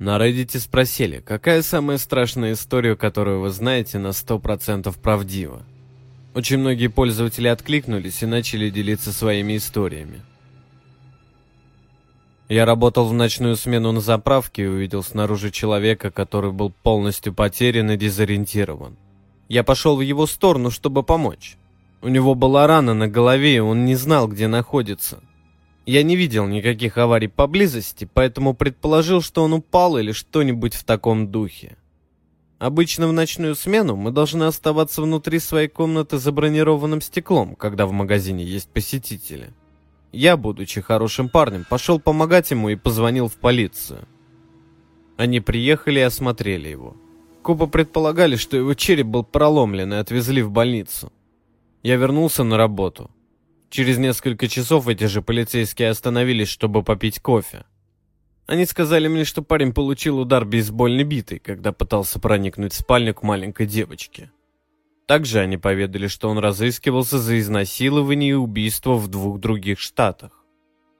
На Reddit спросили, какая самая страшная история, которую вы знаете на 100% правдива. Очень многие пользователи откликнулись и начали делиться своими историями. Я работал в ночную смену на заправке и увидел снаружи человека, который был полностью потерян и дезориентирован. Я пошел в его сторону, чтобы помочь. У него была рана на голове, и он не знал, где находится. Я не видел никаких аварий поблизости, поэтому предположил, что он упал или что-нибудь в таком духе. Обычно в ночную смену мы должны оставаться внутри своей комнаты за бронированным стеклом, когда в магазине есть посетители. Я, будучи хорошим парнем, пошел помогать ему и позвонил в полицию. Они приехали и осмотрели его. Копы предполагали, что его череп был проломлен и отвезли в больницу. Я вернулся на работу. Через несколько часов эти же полицейские остановились, чтобы попить кофе. Они сказали мне, что парень получил удар бейсбольной битой, когда пытался проникнуть в спальню к маленькой девочке. Также они поведали, что он разыскивался за изнасилование и убийство в двух других штатах.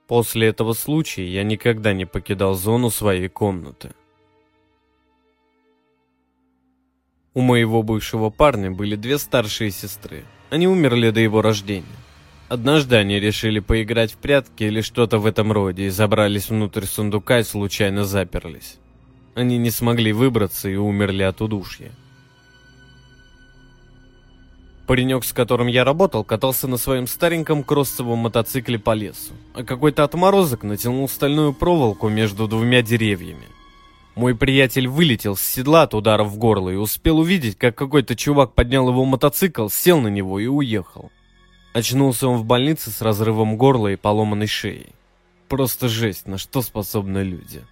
После этого случая я никогда не покидал зону своей комнаты. У моего бывшего парня были две старшие сестры. Они умерли до его рождения. Однажды они решили поиграть в прятки или что-то в этом роде и забрались внутрь сундука и случайно заперлись. Они не смогли выбраться и умерли от удушья. Паренек, с которым я работал, катался на своем стареньком кроссовом мотоцикле по лесу, а какой-то отморозок натянул стальную проволоку между двумя деревьями. Мой приятель вылетел с седла от удара в горло и успел увидеть, как какой-то чувак поднял его мотоцикл, сел на него и уехал. Очнулся он в больнице с разрывом горла и поломанной шеей. Просто жесть, на что способны люди.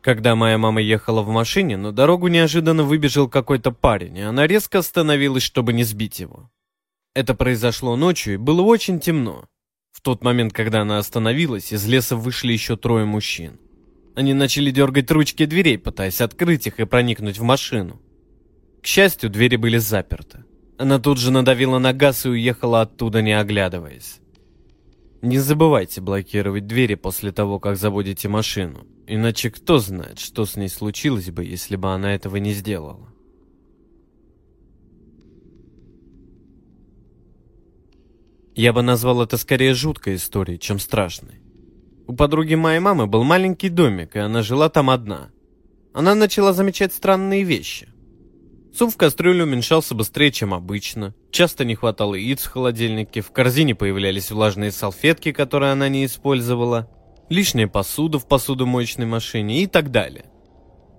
Когда моя мама ехала в машине, на дорогу неожиданно выбежал какой-то парень, и она резко остановилась, чтобы не сбить его. Это произошло ночью, и было очень темно. В тот момент, когда она остановилась, из леса вышли еще трое мужчин. Они начали дергать ручки дверей, пытаясь открыть их и проникнуть в машину. К счастью, двери были заперты. Она тут же надавила на газ и уехала оттуда, не оглядываясь. Не забывайте блокировать двери после того, как заводите машину. Иначе кто знает, что с ней случилось бы, если бы она этого не сделала. Я бы назвал это скорее жуткой историей, чем страшной. У подруги моей мамы был маленький домик, и она жила там одна. Она начала замечать странные вещи. Суп в кастрюле уменьшался быстрее, чем обычно. Часто не хватало яиц в холодильнике, в корзине появлялись влажные салфетки, которые она не использовала лишняя посуда в посудомоечной машине и так далее.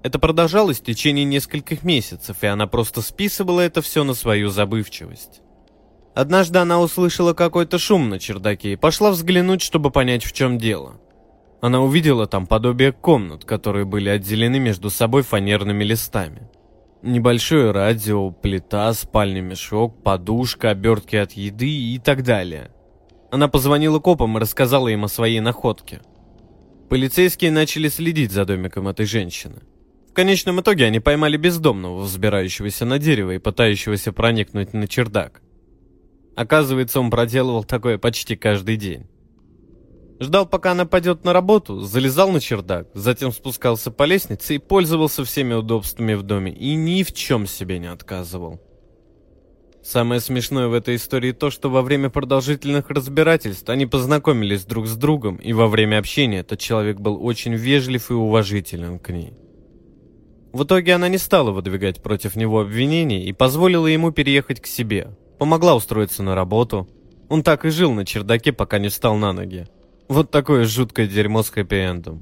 Это продолжалось в течение нескольких месяцев, и она просто списывала это все на свою забывчивость. Однажды она услышала какой-то шум на чердаке и пошла взглянуть, чтобы понять, в чем дело. Она увидела там подобие комнат, которые были отделены между собой фанерными листами. Небольшое радио, плита, спальный мешок, подушка, обертки от еды и так далее. Она позвонила копам и рассказала им о своей находке – Полицейские начали следить за домиком этой женщины. В конечном итоге они поймали бездомного, взбирающегося на дерево и пытающегося проникнуть на чердак. Оказывается, он проделывал такое почти каждый день. Ждал, пока она пойдет на работу, залезал на чердак, затем спускался по лестнице и пользовался всеми удобствами в доме и ни в чем себе не отказывал. Самое смешное в этой истории то, что во время продолжительных разбирательств они познакомились друг с другом, и во время общения этот человек был очень вежлив и уважителен к ней. В итоге она не стала выдвигать против него обвинений и позволила ему переехать к себе. Помогла устроиться на работу. Он так и жил на чердаке, пока не встал на ноги. Вот такое жуткое дерьмо с хэппи-эндом.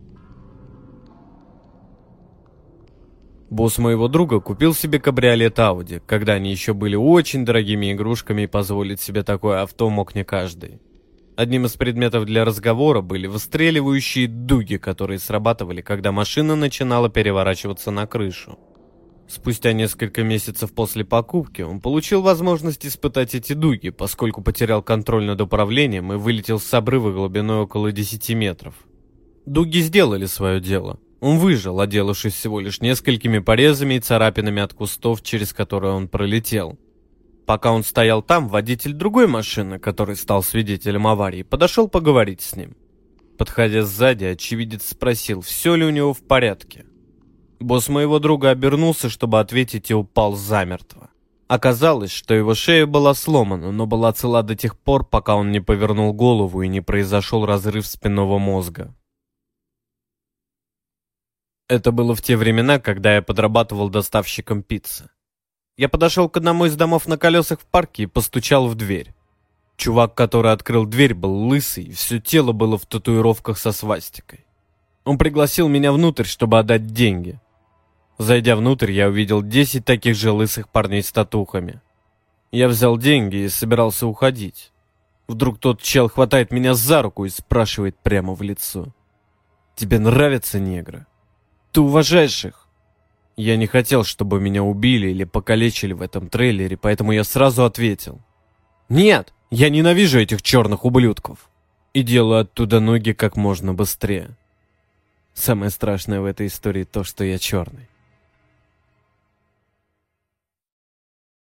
Босс моего друга купил себе кабриолет Audi, когда они еще были очень дорогими игрушками и позволить себе такое авто мог не каждый. Одним из предметов для разговора были выстреливающие дуги, которые срабатывали, когда машина начинала переворачиваться на крышу. Спустя несколько месяцев после покупки он получил возможность испытать эти дуги, поскольку потерял контроль над управлением и вылетел с обрыва глубиной около 10 метров. Дуги сделали свое дело. Он выжил, отделавшись всего лишь несколькими порезами и царапинами от кустов, через которые он пролетел. Пока он стоял там, водитель другой машины, который стал свидетелем аварии, подошел поговорить с ним. Подходя сзади, очевидец спросил, все ли у него в порядке. Босс моего друга обернулся, чтобы ответить, и упал замертво. Оказалось, что его шея была сломана, но была цела до тех пор, пока он не повернул голову и не произошел разрыв спинного мозга. Это было в те времена, когда я подрабатывал доставщиком пиццы. Я подошел к одному из домов на колесах в парке и постучал в дверь. Чувак, который открыл дверь, был лысый, и все тело было в татуировках со свастикой. Он пригласил меня внутрь, чтобы отдать деньги. Зайдя внутрь, я увидел 10 таких же лысых парней с татухами. Я взял деньги и собирался уходить. Вдруг тот чел хватает меня за руку и спрашивает прямо в лицо. «Тебе нравятся негры? Ты уважаешь их?» Я не хотел, чтобы меня убили или покалечили в этом трейлере, поэтому я сразу ответил. «Нет, я ненавижу этих черных ублюдков!» И делаю оттуда ноги как можно быстрее. Самое страшное в этой истории то, что я черный.